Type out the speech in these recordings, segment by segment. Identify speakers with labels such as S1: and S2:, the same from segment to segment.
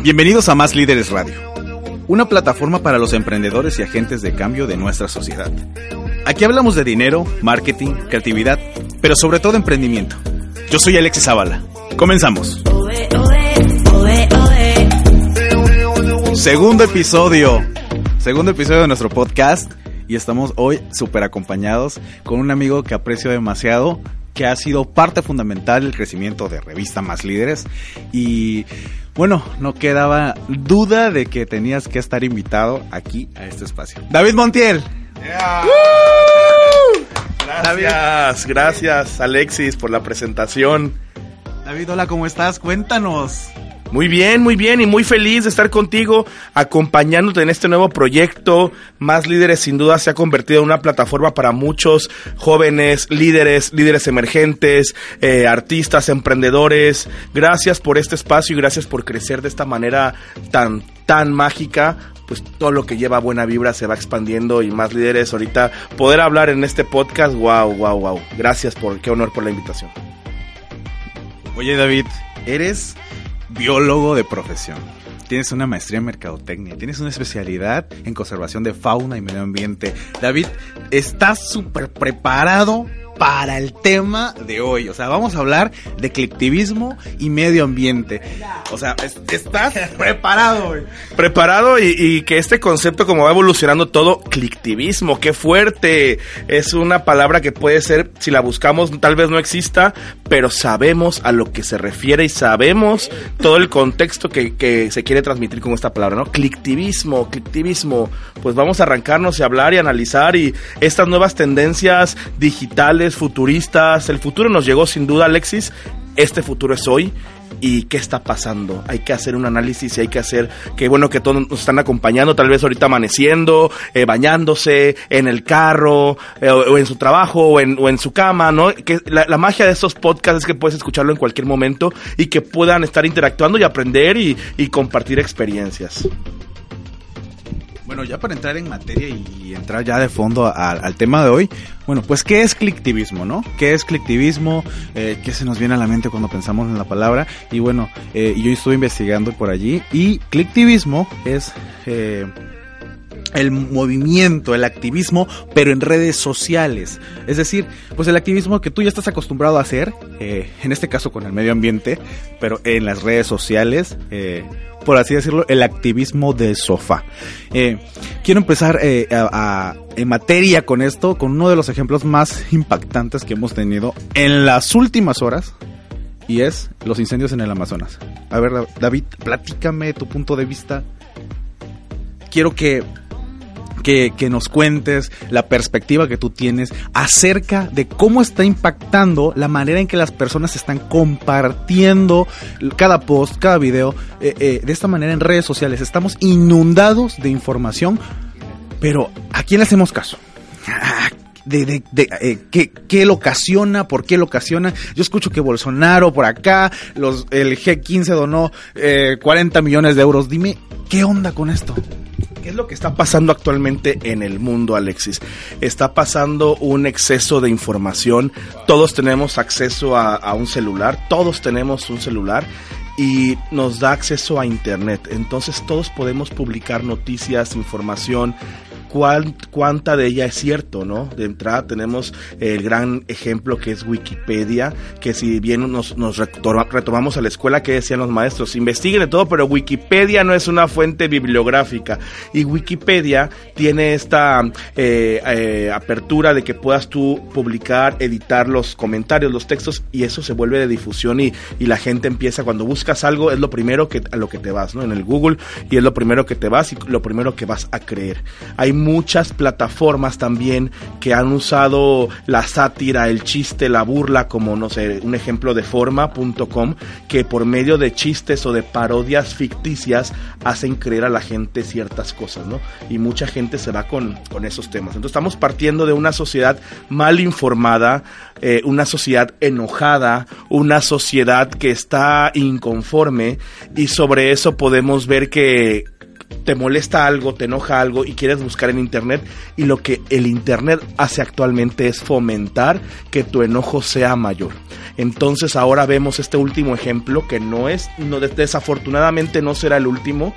S1: Bienvenidos a Más Líderes Radio, una plataforma para los emprendedores y agentes de cambio de nuestra sociedad. Aquí hablamos de dinero, marketing, creatividad, pero sobre todo emprendimiento. Yo soy Alexis Zavala. Comenzamos. Segundo episodio. Segundo episodio de nuestro podcast. Y estamos hoy súper acompañados con un amigo que aprecio demasiado, que ha sido parte fundamental del crecimiento de Revista Más Líderes. Y bueno, no quedaba duda de que tenías que estar invitado aquí a este espacio. David Montiel.
S2: Gracias, gracias Alexis por la presentación.
S1: David, hola, ¿cómo estás? Cuéntanos.
S2: Muy bien, muy bien y muy feliz de estar contigo, acompañándote en este nuevo proyecto. Más Líderes sin duda se ha convertido en una plataforma para muchos jóvenes, líderes, líderes emergentes, eh, artistas, emprendedores. Gracias por este espacio y gracias por crecer de esta manera tan, tan mágica pues todo lo que lleva buena vibra se va expandiendo y más líderes ahorita poder hablar en este podcast, wow, wow, wow. Gracias por qué honor por la invitación.
S1: Oye David, eres biólogo de profesión. Tienes una maestría en mercadotecnia, tienes una especialidad en conservación de fauna y medio ambiente. David, estás súper preparado para el tema de hoy. O sea, vamos a hablar de colectivismo y medio ambiente. O sea, estás preparado, güey.
S2: Preparado y, que este concepto, como va evolucionando todo, colectivismo, qué fuerte. Es una palabra que puede ser, si la buscamos, tal vez no exista, pero sabemos a lo que se refiere y sabemos todo el contexto que, que se quiere transmitir con esta palabra, ¿no? Colectivismo, colectivismo. Pues vamos a arrancarnos y hablar y analizar y estas nuevas tendencias digitales futuristas. El futuro nos llegó sin duda, Alexis. Este futuro es hoy. ¿Y qué está pasando? Hay que hacer un análisis y hay que hacer, que bueno que todos nos están acompañando, tal vez ahorita amaneciendo, eh, bañándose, en el carro, eh, o, en su trabajo, o en, su cama, ¿no? Que la, magia de estos podcasts es que puedes escucharlo en cualquier momento y que puedan estar interactuando y aprender y compartir experiencias.
S1: Bueno, ya para entrar en materia y entrar ya de fondo al tema de hoy, bueno, pues ¿qué es clicktivismo, no? ¿Qué es clicktivismo? Eh, ¿Qué se nos viene a la mente cuando pensamos en la palabra? Y bueno, eh, yo estuve investigando por allí y clicktivismo es... Eh, el movimiento, el activismo, pero en redes sociales. Es decir, pues el activismo que tú ya estás acostumbrado a hacer, eh, en este caso con el medio ambiente, pero en las redes sociales, eh, por así decirlo, el activismo de sofá. Eh, quiero empezar en materia con esto, con uno de los ejemplos más impactantes que hemos tenido en las últimas horas. Y es los incendios en el Amazonas. A ver, David, platícame tu punto de vista. Quiero que que, nos cuentes la perspectiva que tú tienes acerca de cómo está impactando la manera en que las personas están compartiendo cada post, cada video, eh, eh, de esta manera en redes sociales. Estamos inundados de información, pero ¿a quién le hacemos caso? de, de, de eh, ¿qué, lo ocasiona, por qué lo ocasiona. Yo escucho que Bolsonaro por acá, los, el G15 donó 40 millones de euros. Dime, ¿qué onda con esto?
S2: ¿Qué es lo que está pasando actualmente en el mundo, Alexis? Está pasando un exceso de información. Todos tenemos acceso a, un celular, todos tenemos un celular y nos da acceso a Internet. Entonces todos podemos publicar noticias, información, cuánta de ella es cierto, ¿no? De entrada tenemos el gran ejemplo que es Wikipedia, que si bien nos, nos retomamos a la escuela, que decían los maestros, investiguen de todo, pero Wikipedia no es una fuente bibliográfica. Y Wikipedia tiene esta eh, eh, apertura de que puedas tú publicar, editar los comentarios, los textos, y eso se vuelve de difusión y, y la gente empieza, cuando buscas algo, es lo primero que, a lo que te vas, ¿no? En el Google, y es lo primero que te vas y lo primero que vas a creer. Hay muchas plataformas también que han usado la sátira, el chiste, la burla, como no sé, un ejemplo de forma.com, que por medio de chistes o de parodias ficticias hacen creer a la gente ciertas cosas, ¿no? Y mucha gente se va con, con esos temas. Entonces estamos partiendo de una sociedad mal informada, eh, una sociedad enojada, una sociedad que está inconforme y sobre eso podemos ver que te molesta algo, te enoja algo y quieres buscar en internet y lo que el internet hace actualmente es fomentar que tu enojo sea mayor. Entonces ahora vemos este último ejemplo que no es, no, desafortunadamente no será el último,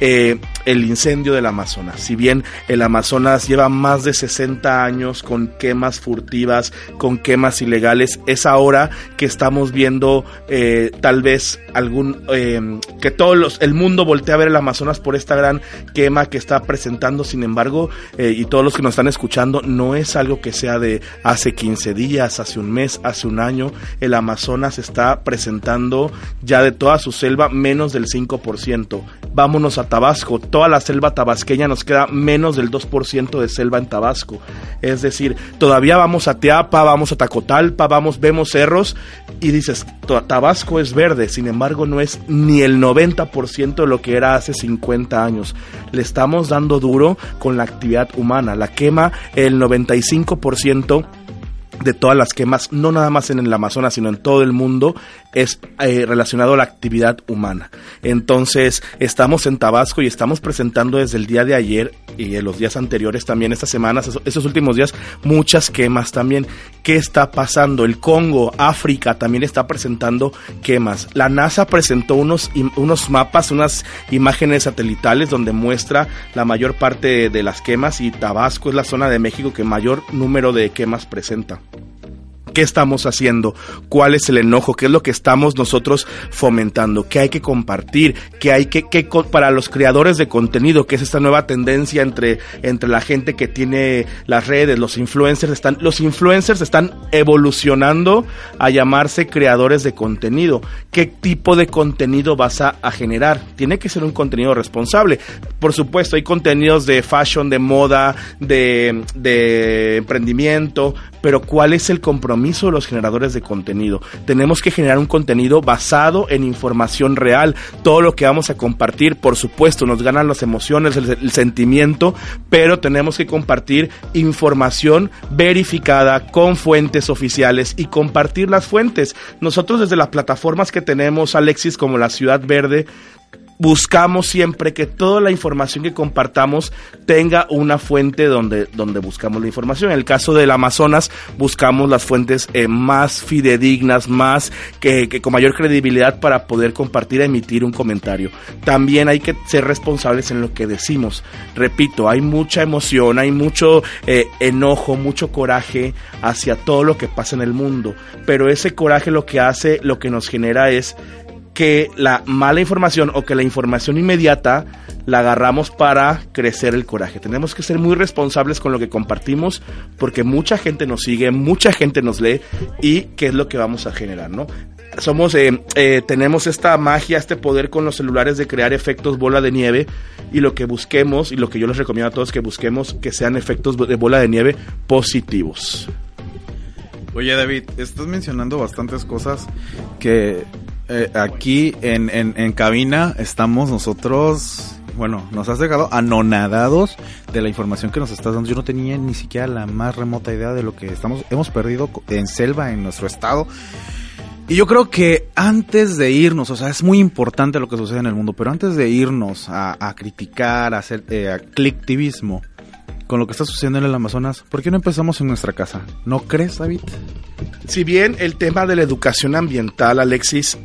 S2: eh, el incendio del Amazonas. Si bien el Amazonas lleva más de 60 años con quemas furtivas, con quemas ilegales, es ahora que estamos viendo eh, tal vez algún eh, que todo los, el mundo voltea a ver el Amazonas por esta gran quema que está presentando. Sin embargo, y todos los que nos están escuchando, no es algo que sea de hace 15 días, hace un mes, hace un año. El Amazonas está presentando ya de toda su selva menos del 5%. Vámonos a Tabasco, toda la selva tabasqueña nos queda menos del 2% de selva en Tabasco. Es decir, todavía vamos a Teapa, vamos a Tacotalpa, vamos, vemos cerros y dices, Tabasco es verde, sin embargo no es ni el 90% de lo que era hace 50 años. Le estamos dando duro con la actividad humana, la quema el 95% de todas las quemas, no nada más en el Amazonas, sino en todo el mundo, es eh, relacionado a la actividad humana. Entonces, estamos en Tabasco y estamos presentando desde el día de ayer y en los días anteriores también, estas semanas, esos, últimos días, muchas quemas también. ¿Qué está pasando? El Congo, África también está presentando quemas. La NASA presentó unos, unos mapas, unas imágenes satelitales donde muestra la mayor parte de las quemas y Tabasco es la zona de México que mayor número de quemas presenta qué estamos haciendo, cuál es el enojo, qué es lo que estamos nosotros fomentando, qué hay que compartir, qué hay que, qué, para los creadores de contenido, que es esta nueva tendencia entre, entre la gente que tiene las redes, los influencers están, los influencers están evolucionando a llamarse creadores de contenido. ¿Qué tipo de contenido vas a, a generar? Tiene que ser un contenido responsable. Por supuesto, hay contenidos de fashion, de moda, de, de emprendimiento, pero ¿cuál es el compromiso de los generadores de contenido? Tenemos que generar un contenido basado en información real. Todo lo que vamos a compartir, por supuesto, nos ganan las emociones, el, sentimiento, pero tenemos que compartir información verificada con fuentes oficiales y compartir las fuentes. Nosotros desde las plataformas que tenemos, Alexis, como la Ciudad Verde, buscamos siempre que toda la información que compartamos tenga una fuente donde, donde buscamos la información. En el caso del Amazonas, buscamos las fuentes eh, más fidedignas, más que, con mayor credibilidad para poder compartir, emitir un comentario. También hay que ser responsables en lo que decimos. Repito, hay mucha emoción, hay mucho eh, enojo, mucho coraje hacia todo lo que pasa en el mundo, pero ese coraje lo que hace, lo que nos genera es que la mala información o que la información inmediata la agarramos para crecer el coraje. Tenemos que ser muy responsables con lo que compartimos porque mucha gente nos sigue, mucha gente nos lee y qué es lo que vamos a generar, ¿no? Somos, eh, eh, tenemos esta magia, este poder con los celulares de crear efectos bola de nieve y lo que busquemos y lo que yo les recomiendo a todos que busquemos que sean efectos de bola de nieve positivos.
S1: Oye David, estás mencionando bastantes cosas que eh, aquí en, en, cabina estamos nosotros, bueno, nos has dejado anonadados de la información que nos estás dando. Yo no tenía ni siquiera la más remota idea de lo que estamos, hemos perdido en selva en nuestro estado. Y yo creo que antes de irnos, o sea, es muy importante lo que sucede en el mundo, pero antes de irnos a, criticar, a hacer eh, clicktivismo, con lo que está sucediendo en el Amazonas, ¿por qué no empezamos en nuestra casa? ¿No crees, David?
S2: Si bien el tema de la educación ambiental, Alexis,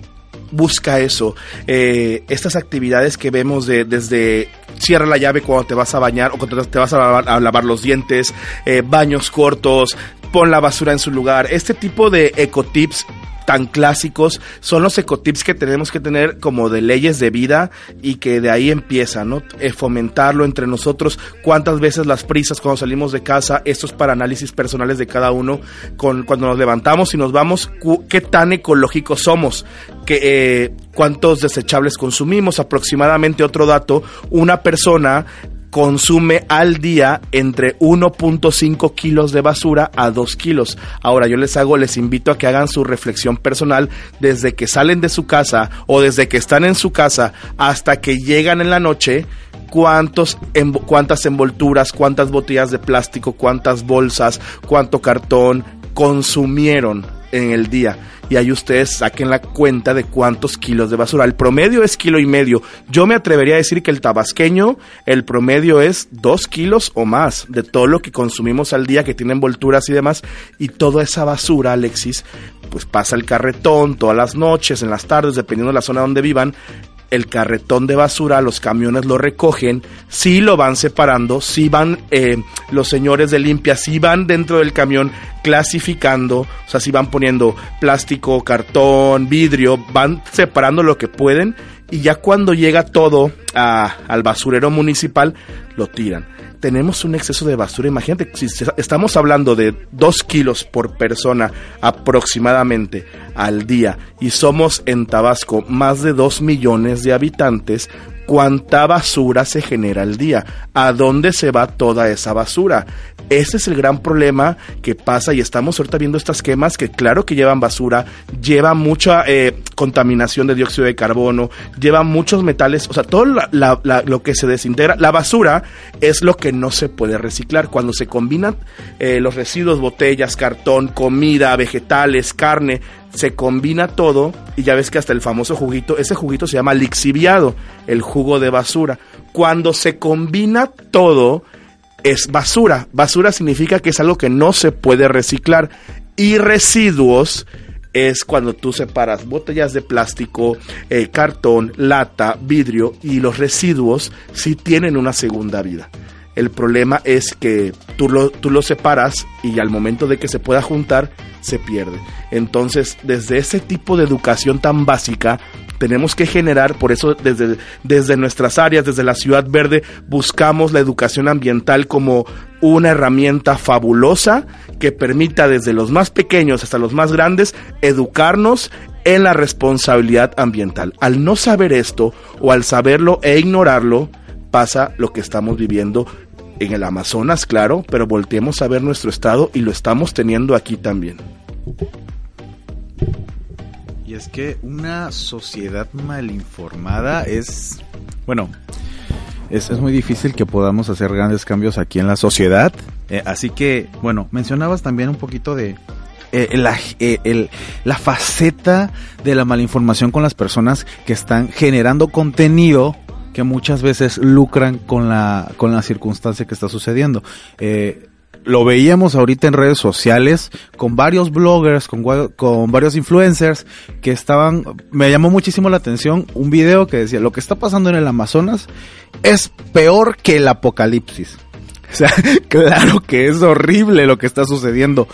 S2: busca eso, eh, estas actividades que vemos de, desde cierra la llave cuando te vas a bañar o cuando te vas a lavar, los dientes, eh, baños cortos, pon la basura en su lugar, este tipo de ecotips tan clásicos son los ecotips que tenemos que tener como de leyes de vida y que de ahí empieza, ¿no? Eh, fomentarlo entre nosotros, cuántas veces las prisas cuando salimos de casa, esto es para análisis personales de cada uno, con, cuando nos levantamos y nos vamos, qué tan ecológicos somos, que, eh, cuántos desechables consumimos, aproximadamente otro dato, una persona consume al día entre 1.5 kilos de basura a 2 kilos. Ahora yo les hago, les invito a que hagan su reflexión personal desde que salen de su casa o desde que están en su casa hasta que llegan en la noche. Cuántos, cuántas envolturas, cuántas botellas de plástico, cuántas bolsas, cuánto cartón consumieron en el día y ahí ustedes saquen la cuenta de cuántos kilos de basura. El promedio es kilo y medio. Yo me atrevería a decir que el tabasqueño, el promedio es dos kilos o más de todo lo que consumimos al día, que tiene envolturas y demás, y toda esa basura, Alexis, pues pasa el carretón todas las noches, en las tardes, dependiendo de la zona donde vivan, el carretón de basura, los camiones lo recogen, sí lo van separando, sí van eh, los señores de limpia, sí van dentro del camión clasificando, o sea, sí van poniendo plástico, cartón, vidrio, van separando lo que pueden y ya cuando llega todo al basurero municipal, lo tiran tenemos un exceso de basura. Imagínate, si estamos hablando de dos kilos por persona aproximadamente al día y somos en Tabasco más de dos millones de habitantes, ¿cuánta basura se genera al día? ¿A dónde se va toda esa basura? Ese es el gran problema que pasa y estamos ahorita viendo estas quemas que claro que llevan basura, llevan mucha eh, contaminación de dióxido de carbono, llevan muchos metales, o sea, todo lo que se desintegra. La basura es lo que no se puede reciclar. Cuando se combinan eh, los residuos, botellas, cartón, comida, vegetales, carne, se combina todo y ya ves que hasta el famoso juguito, ese juguito se llama lixiviado, el jugo de basura. Cuando se combina todo, es basura. Basura significa que es algo que no se puede reciclar. Y residuos es cuando tú separas botellas de plástico, eh, cartón, lata, vidrio y los residuos sí tienen una segunda vida. El problema es que tú lo, tú lo separas y al momento de que se pueda juntar se pierde. Entonces, desde ese tipo de educación tan básica, tenemos que generar, por eso desde, desde nuestras áreas, desde la Ciudad Verde, buscamos la educación ambiental como una herramienta fabulosa que permita desde los más pequeños hasta los más grandes educarnos en la responsabilidad ambiental. Al no saber esto o al saberlo e ignorarlo, pasa lo que estamos viviendo en el Amazonas, claro, pero volteemos a ver nuestro estado y lo estamos teniendo aquí también.
S1: Y es que una sociedad mal informada es, bueno, es, muy difícil que podamos hacer grandes cambios aquí en la sociedad. Eh, así que, bueno, mencionabas también un poquito de eh, la, eh, la faceta de la malinformación con las personas que están generando contenido que muchas veces lucran con la, con la circunstancia que está sucediendo. Eh, lo veíamos ahorita en redes sociales con varios bloggers, con, con varios influencers que estaban, me llamó muchísimo la atención un video que decía, lo que está pasando en el Amazonas es peor que el apocalipsis. O sea, claro que es horrible lo que está sucediendo,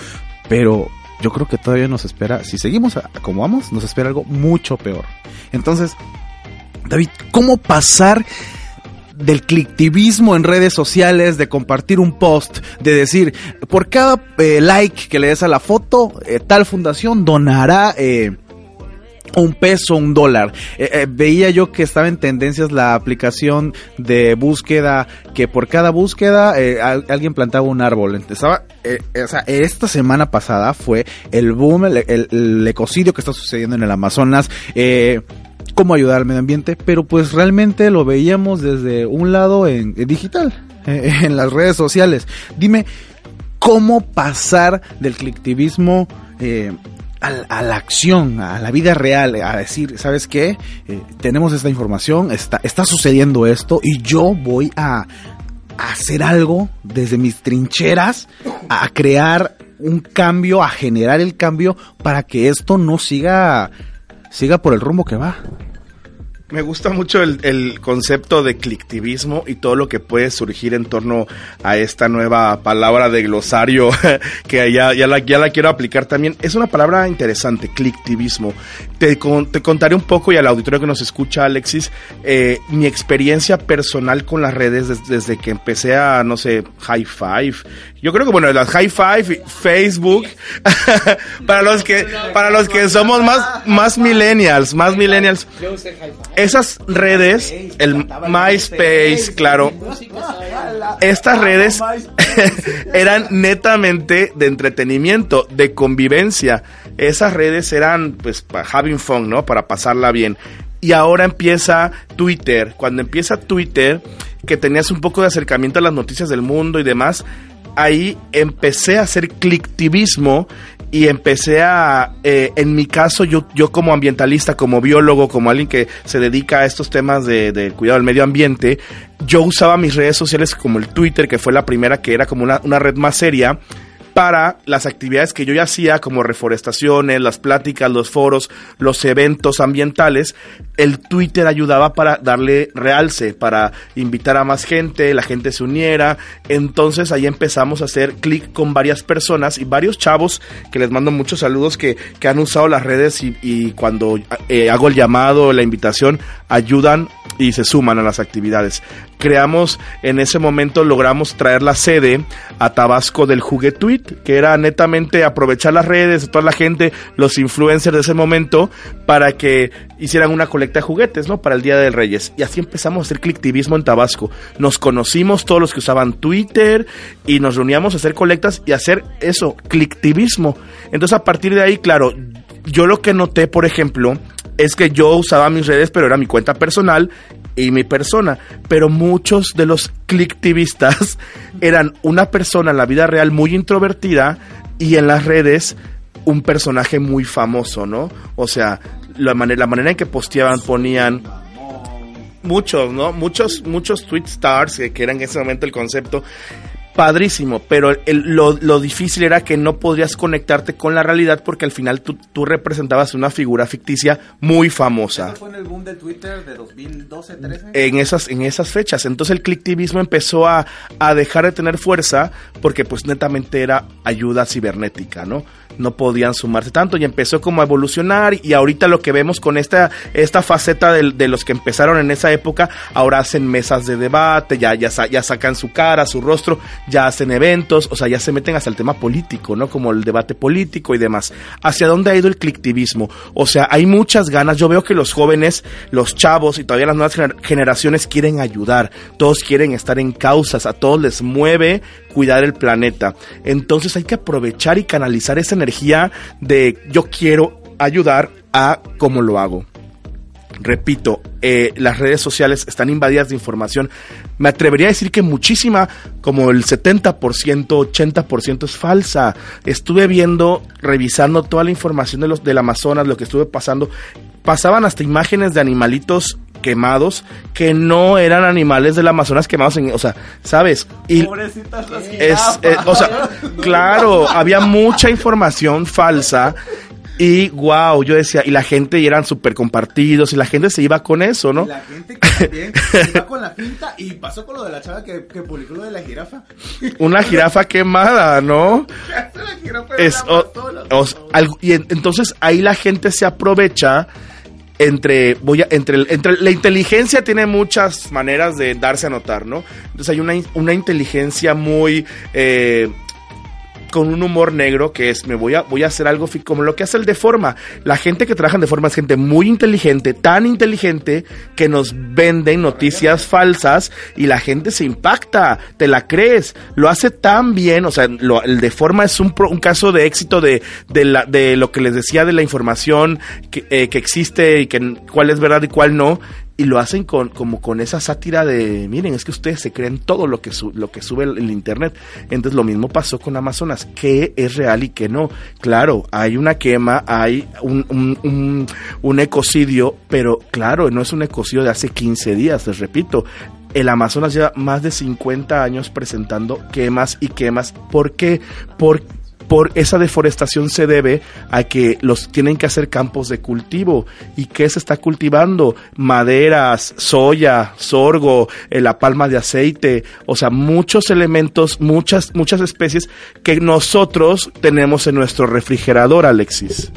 S1: pero yo creo que todavía nos espera, si seguimos como vamos, nos espera algo mucho peor. Entonces, David, ¿cómo pasar del clicktivismo en redes sociales, de compartir un post, de decir, por cada eh, like que le des a la foto, eh, tal fundación donará eh, un peso, un dólar. veía yo que estaba en tendencias la aplicación de búsqueda, que por cada búsqueda alguien plantaba un árbol. Estaba, o sea, esta semana pasada fue el boom, el, el, ecocidio que está sucediendo en el Amazonas. Cómo ayudar al medio ambiente, pero pues realmente lo veíamos desde un lado en, digital, en las redes sociales. Dime, ¿cómo pasar del clicktivismo eh, a, la acción, a la vida real, a decir, ¿sabes qué? Eh, tenemos esta información, está, sucediendo esto y yo voy a hacer algo desde mis trincheras, a crear un cambio, a generar el cambio para que esto no siga siga por el rumbo que va.
S2: Me gusta mucho el, concepto de clictivismo y todo lo que puede surgir en torno a esta nueva palabra de glosario que ya, ya, la, ya la quiero aplicar también. Es una palabra interesante, clictivismo. Te, te contaré un poco y al auditorio que nos escucha, Alexis, eh, mi experiencia personal con las redes desde, desde que empecé a, no sé, High Five yo creo que bueno, las High Five, Facebook, para los que para los que somos más más millennials, más millennials. Esas redes, el MySpace, claro. Estas redes eran netamente de entretenimiento, de convivencia. Esas redes eran pues para having fun, ¿no? Para pasarla bien. Y ahora empieza Twitter. Cuando empieza Twitter, que tenías un poco de acercamiento a las noticias del mundo y demás, ahí empecé a hacer clictivismo y empecé a, eh, en mi caso, yo, yo como ambientalista, como biólogo, como alguien que se dedica a estos temas de, de cuidado del medio ambiente, yo usaba mis redes sociales como el Twitter, que fue la primera que era como una, una red más seria, para las actividades que yo ya hacía, como reforestaciones, las pláticas, los foros, los eventos ambientales, el Twitter ayudaba para darle realce, para invitar a más gente, la gente se uniera. Entonces ahí empezamos a hacer clic con varias personas y varios chavos que les mando muchos saludos que, que han usado las redes y, y cuando eh, hago el llamado, la invitación, ayudan y se suman a las actividades. Creamos, en ese momento logramos traer la sede a Tabasco del Juguetuit, que era netamente aprovechar las redes de toda la gente, los influencers de ese momento, para que hicieran una colecta de juguetes, ¿no? Para el Día de Reyes. Y así empezamos a hacer clictivismo en Tabasco. Nos conocimos todos los que usaban Twitter y nos reuníamos a hacer colectas y hacer eso, clictivismo. Entonces a partir de ahí, claro, yo lo que noté, por ejemplo, es que yo usaba mis redes, pero era mi cuenta personal y mi persona. Pero muchos de los clictivistas eran una persona en la vida real muy introvertida y en las redes un personaje muy famoso, ¿no? O sea, la manera, la manera en que posteaban, ponían muchos, ¿no? Muchos, muchos tweet stars, que, que era en ese momento el concepto, padrísimo, pero el, lo, lo, difícil era que no podrías conectarte con la realidad porque al final tú, tú representabas una figura ficticia muy famosa.
S1: ¿Eso fue en el boom de Twitter de 2012, 13?
S2: En esas, en esas fechas. Entonces el clictivismo empezó a, a dejar de tener fuerza porque pues netamente era ayuda cibernética, ¿no? no podían sumarse tanto y empezó como a evolucionar y ahorita lo que vemos con esta, esta faceta de, de los que empezaron en esa época, ahora hacen mesas de debate, ya, ya, ya sacan su cara, su rostro, ya hacen eventos, o sea, ya se meten hasta el tema político, ¿no? Como el debate político y demás. ¿Hacia dónde ha ido el clictivismo? O sea, hay muchas ganas, yo veo que los jóvenes, los chavos y todavía las nuevas generaciones quieren ayudar, todos quieren estar en causas, a todos les mueve cuidar el planeta. Entonces hay que aprovechar y canalizar esa energía de yo quiero ayudar a cómo lo hago. Repito, eh, las redes sociales están invadidas de información. Me atrevería a decir que muchísima, como el 70%, 80% es falsa. Estuve viendo, revisando toda la información de los del Amazonas, lo que estuve pasando. Pasaban hasta imágenes de animalitos quemados que no eran animales del Amazonas quemados en, o sea, ¿sabes? Y es, eh, o sea, claro, había mucha información falsa y wow, yo decía, y la gente y eran súper compartidos y la gente se iba con eso, ¿no?
S1: Y la gente que también se iba con la finta y pasó con lo de la chava que, que publicó lo de la jirafa.
S2: Una jirafa quemada, ¿no?
S1: la jirafa
S2: es, o, o, algo, y en, entonces ahí la gente se aprovecha entre voy a, entre entre la inteligencia tiene muchas maneras de darse a notar, ¿no? Entonces hay una, una inteligencia muy eh, con un humor negro que es me voy a voy a hacer algo como lo que hace el de forma. La gente que trabaja de forma es gente muy inteligente, tan inteligente que nos venden noticias falsas y la gente se impacta, te la crees, lo hace tan bien, o sea, lo, el de forma es un, un caso de éxito de, de, la, de lo que les decía de la información que, eh, que existe y que cuál es verdad y cuál no y lo hacen con como con esa sátira de miren es que ustedes se creen todo lo que su, lo que sube el, internet. Entonces lo mismo pasó con Amazonas qué es real y qué no. Claro hay una quema hay un, un, un, un ecocidio pero claro no es un ecocidio de hace 15 días les repito. El Amazonas lleva más de 50 años presentando quemas y quemas. ¿por qué? porque por esa deforestación se debe a que los tienen que hacer campos de cultivo. ¿Y qué se está cultivando? Maderas, soya, sorgo, eh, la palma de aceite, o sea, muchos elementos, muchas, muchas especies que nosotros tenemos en nuestro refrigerador, Alexis.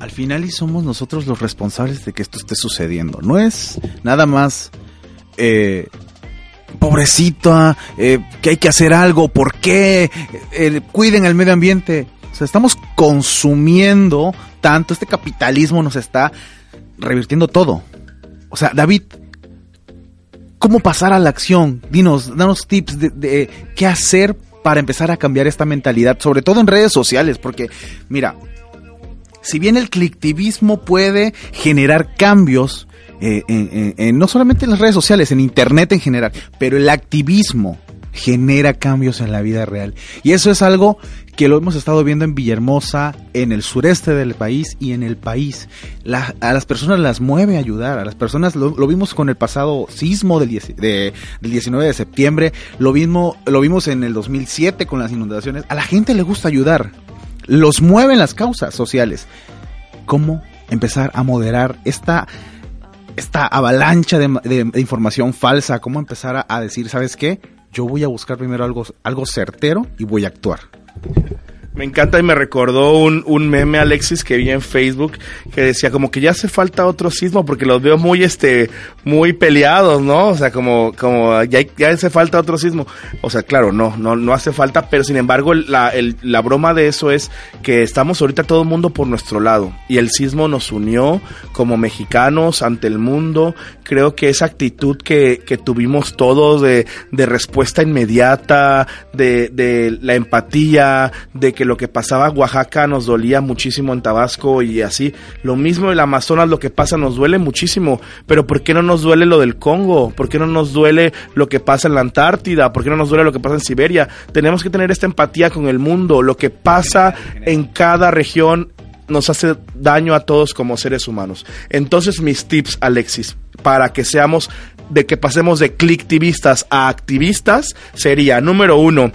S1: Al final y somos nosotros los responsables de que esto esté sucediendo. No es nada más eh, pobrecita, eh, que hay que hacer algo, ¿por qué? Eh, cuiden el medio ambiente. O sea, estamos consumiendo tanto, este capitalismo nos está revirtiendo todo. O sea, David, ¿cómo pasar a la acción? Dinos, danos tips de, de qué hacer para empezar a cambiar esta mentalidad, sobre todo en redes sociales, porque mira, si bien el clictivismo puede generar cambios, eh, no solamente en las redes sociales, en internet en general, pero el activismo genera cambios en la vida real. Y eso es algo que lo hemos estado viendo en Villahermosa, en el sureste del país y en el país. a las personas las mueve a ayudar, a las personas lo, vimos con el pasado sismo del, del 19 de septiembre, lo, mismo, lo vimos en el 2007 con las inundaciones. A la gente le gusta ayudar, los mueven las causas sociales. ¿Cómo empezar a moderar esta esta avalancha de, información falsa, cómo empezar a, decir, ¿sabes qué? Yo voy a buscar primero algo, algo certero y voy a actuar.
S2: Me encanta y me recordó un, un, meme, Alexis, que vi en Facebook, que decía como que ya hace falta otro sismo porque los veo muy, este, muy peleados, ¿no? O sea, como, como ya, ya hace falta otro sismo. O sea, claro, no, no, no hace falta, pero sin embargo, la, la broma de eso es que estamos ahorita todo el mundo por nuestro lado y el sismo nos unió como mexicanos ante el mundo. Creo que esa actitud que, que tuvimos todos de, de respuesta inmediata, de, de la empatía, de que lo que pasaba en Oaxaca nos dolía muchísimo en Tabasco y así. Lo mismo en el Amazonas, lo que pasa nos duele muchísimo. Pero ¿por qué no nos duele lo del Congo? ¿Por qué no nos duele lo que pasa en la Antártida? ¿Por qué no nos duele lo que pasa en Siberia? Tenemos que tener esta empatía con el mundo. Lo que pasa en cada región nos hace daño a todos como seres humanos. Entonces mis tips, Alexis, para que seamos, de que pasemos de clictivistas a activistas, sería, número uno,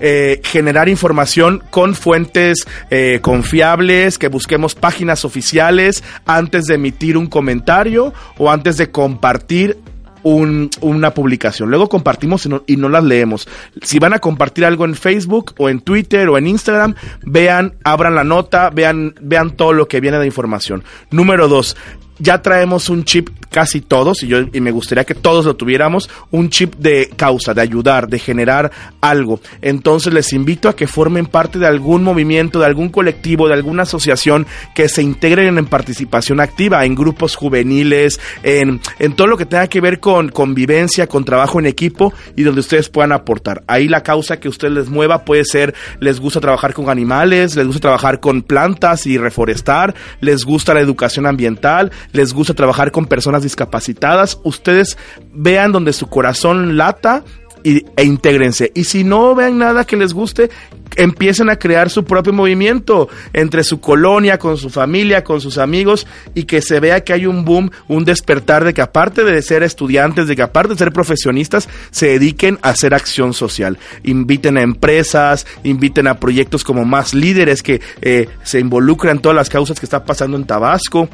S2: eh, generar información con fuentes eh, confiables, que busquemos páginas oficiales antes de emitir un comentario o antes de compartir una publicación. Luego compartimos y no, las leemos. Si van a compartir algo en Facebook o en Twitter o en Instagram, vean, abran la nota, vean, vean todo lo que viene de información. Número dos, ya traemos un chip casi todos, y, yo, y me gustaría que todos lo tuviéramos, un chip de causa, de ayudar, de generar algo. Entonces les invito a que formen parte de algún movimiento, de algún colectivo, de alguna asociación, que se integren en participación activa, en grupos juveniles, en, en todo lo que tenga que ver con convivencia, con trabajo en equipo y donde ustedes puedan aportar. Ahí la causa que usted les mueva puede ser, les gusta trabajar con animales, les gusta trabajar con plantas y reforestar, les gusta la educación ambiental, les gusta trabajar con personas discapacitadas, ustedes vean donde su corazón lata y, e intégrense. Y si no vean nada que les guste, empiecen a crear su propio movimiento entre su colonia, con su familia, con sus amigos y que se vea que hay un boom, un despertar de que aparte de ser estudiantes, de que aparte de ser profesionistas, se dediquen a hacer acción social. Inviten a empresas, inviten a proyectos como más líderes que eh, se involucran en todas las causas que está pasando en Tabasco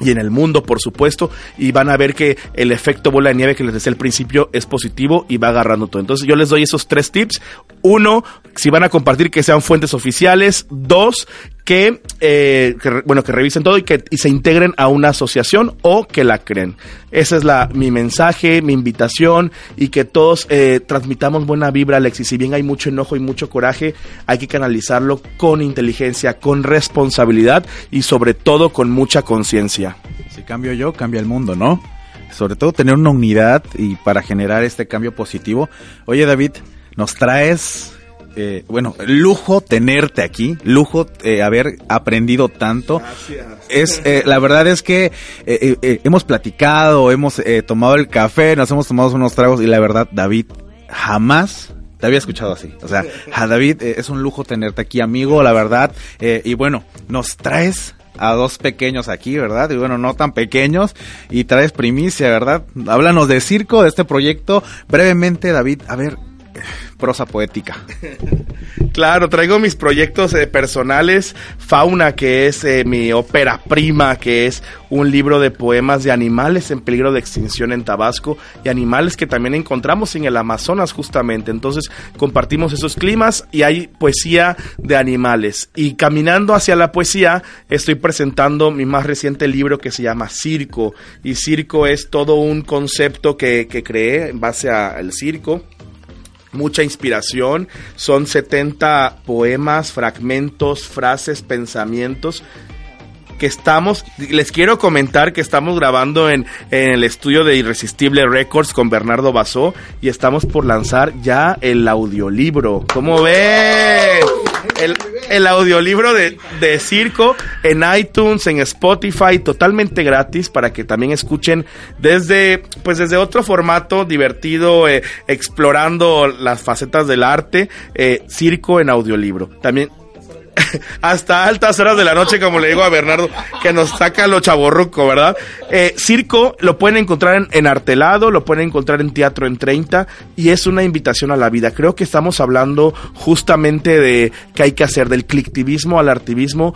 S2: y en el mundo, por supuesto, y van a ver que el efecto bola de nieve que les decía al principio es positivo y va agarrando todo. Entonces yo les doy esos tres tips. Uno, si van a compartir que sean fuentes oficiales. Dos, que, eh, bueno, que revisen todo y que y se integren a una asociación o que la creen. Esa es la, mi mensaje, mi invitación y que todos eh, transmitamos buena vibra, Alexis. Si bien hay mucho enojo y mucho coraje, hay que canalizarlo con inteligencia, con responsabilidad y sobre todo con mucha conciencia.
S1: Si cambio yo, cambia el mundo, ¿no? Sobre todo tener una unidad y para generar este cambio positivo. Oye, David, nos traes eh, bueno, lujo tenerte aquí, lujo eh, haber aprendido tanto. Es, eh, la verdad es que hemos platicado, hemos tomado el café, nos hemos tomado unos tragos y la verdad, David, jamás te había escuchado así. O sea, a David es un lujo tenerte aquí, amigo, la verdad. y bueno, nos traes a dos pequeños aquí, ¿verdad? Y bueno, no tan pequeños. Y traes primicia, ¿verdad? Háblanos de circo, de este proyecto. Brevemente, David, a ver, prosa poética.
S2: Claro, traigo mis proyectos eh, personales, Fauna, que es eh, mi ópera prima, que es un libro de poemas de animales en peligro de extinción en Tabasco y animales que también encontramos en el Amazonas justamente. Entonces compartimos esos climas y hay poesía de animales. Y caminando hacia la poesía, estoy presentando mi más reciente libro que se llama Circo. Y circo es todo un concepto que, que creé en base al circo mucha inspiración. Son 70 poemas, fragmentos, frases, pensamientos que estamos, les quiero comentar que estamos grabando en, el estudio de Irresistible Records con Bernardo Basó y estamos por lanzar ya el audiolibro. ¿Cómo ven? el audiolibro de, de Circo en iTunes, en Spotify, totalmente gratis para que también escuchen desde, pues desde otro formato divertido, eh, explorando las facetas del arte, eh, Circo en audiolibro. También hasta altas horas de la noche, como le digo a Bernardo, que nos saca lo chaborruco, ¿verdad? Eh, circo lo pueden encontrar en, Artelado, lo pueden encontrar en Teatro en 30 y es una invitación a la vida. Creo que estamos hablando justamente de qué hay que hacer, del clictivismo al artivismo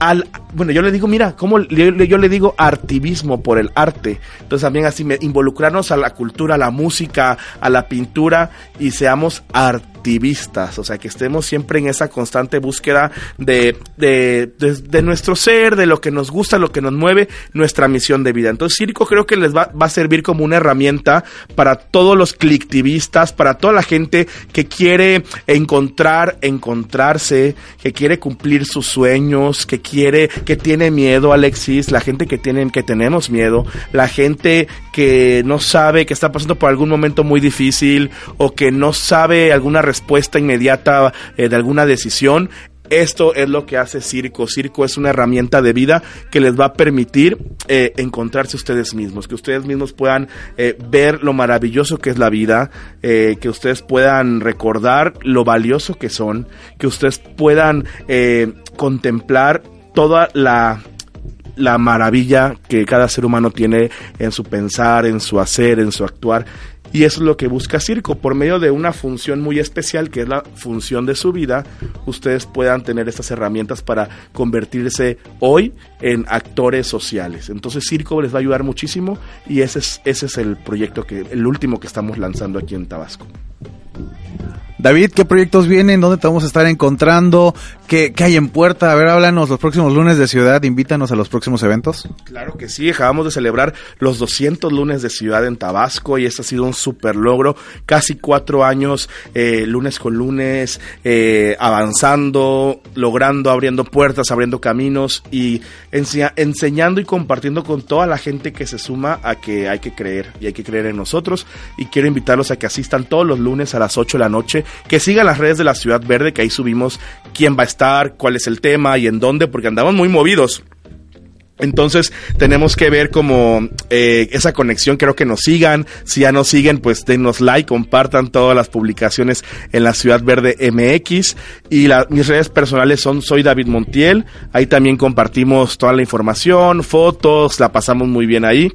S2: al, bueno, yo le digo, mira, ¿cómo yo, yo, le digo artivismo por el arte? Entonces también así me, involucrarnos a la cultura, a la música, a la pintura y seamos artistas activistas, o sea, que estemos siempre en esa constante búsqueda de, de, de, nuestro ser, de lo que nos gusta, lo que nos mueve, nuestra misión de vida. Entonces, Circo creo que les va, va a servir como una herramienta para todos los clictivistas, para toda la gente que quiere encontrar, encontrarse, que quiere cumplir sus sueños, que quiere, que tiene miedo, Alexis, la gente que tiene, que tenemos miedo, la gente que no sabe, que está pasando por algún momento muy difícil o que no sabe alguna respuesta inmediata eh, de alguna decisión. Esto es lo que hace Circo. Circo es una herramienta de vida que les va a permitir eh, encontrarse ustedes mismos, que ustedes mismos puedan eh, ver lo maravilloso que es la vida, que ustedes puedan recordar lo valioso que son, que ustedes puedan contemplar toda la la maravilla que cada ser humano tiene en su pensar, en su hacer, en su actuar y es lo que busca Circo. Por medio de una función muy especial, que es la función de su vida, ustedes puedan tener estas herramientas para convertirse hoy en actores sociales. Entonces Circo les va a ayudar muchísimo y ese es, ese es el proyecto que, el último que estamos lanzando aquí en Tabasco.
S1: David, ¿qué proyectos vienen? ¿Dónde te vamos a estar encontrando? ¿Qué, hay en puerta? A ver, háblanos los próximos lunes de ciudad, invítanos a los próximos eventos.
S2: Claro que sí, acabamos de celebrar los 200 lunes de ciudad en Tabasco y este ha sido un super logro. Casi cuatro años, eh, lunes con lunes, eh, avanzando, logrando, abriendo puertas, abriendo caminos y enseñando y compartiendo con toda la gente que se suma a que hay que creer y hay que creer en nosotros. Y quiero invitarlos a que asistan todos los lunes a las 8 de la noche que sigan las redes de la Ciudad Verde, que ahí subimos quién va a estar, cuál es el tema y en dónde, porque andamos muy movidos. Entonces tenemos que ver como eh, esa conexión, creo que nos sigan, si ya nos siguen pues denos like, compartan todas las publicaciones en la Ciudad Verde MX y mis redes personales son soy David Montiel, ahí también compartimos toda la información, fotos, la pasamos muy bien ahí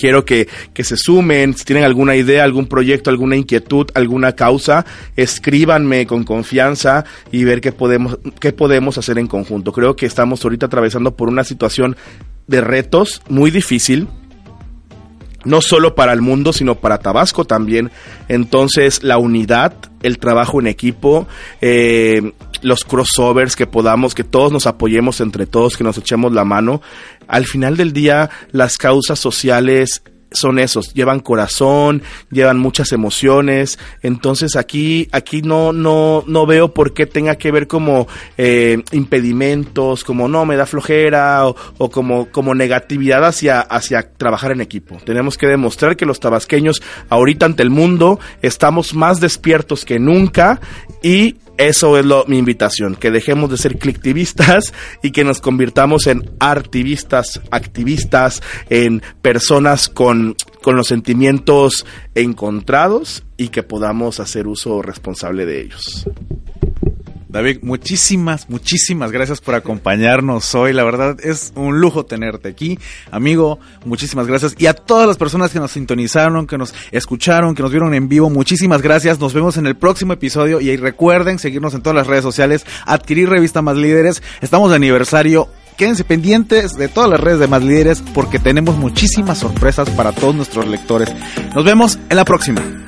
S2: quiero que, que se sumen, si tienen alguna idea, algún proyecto, alguna inquietud, alguna causa, escríbanme con confianza y ver qué podemos, qué podemos hacer en conjunto. Creo que estamos ahorita atravesando por una situación de retos muy difícil, no solo para el mundo, sino para Tabasco también. Entonces, la unidad, el trabajo en equipo, eh, los crossovers que podamos, que todos nos apoyemos entre todos, que nos echemos la mano. Al final del día, las causas sociales son esos, llevan corazón, llevan muchas emociones, entonces aquí, aquí no, no, no veo por qué tenga que ver como eh, impedimentos, como no me da flojera o, o, como, como negatividad hacia, hacia trabajar en equipo. Tenemos que demostrar que los tabasqueños ahorita ante el mundo estamos más despiertos que nunca y eso es lo, mi invitación, que dejemos de ser clictivistas y que nos convirtamos en artivistas, activistas, en personas con, con los sentimientos encontrados y que podamos hacer uso responsable de ellos.
S1: David, muchísimas, muchísimas gracias por acompañarnos hoy. La verdad es un lujo tenerte aquí. Amigo, muchísimas gracias. Y a todas las personas que nos sintonizaron, que nos escucharon, que nos vieron en vivo, muchísimas gracias. Nos vemos en el próximo episodio y recuerden seguirnos en todas las redes sociales, adquirir revista Más Líderes. Estamos de aniversario quédense pendientes de todas las redes de Más Líderes porque tenemos muchísimas sorpresas para todos nuestros lectores. Nos vemos en la próxima.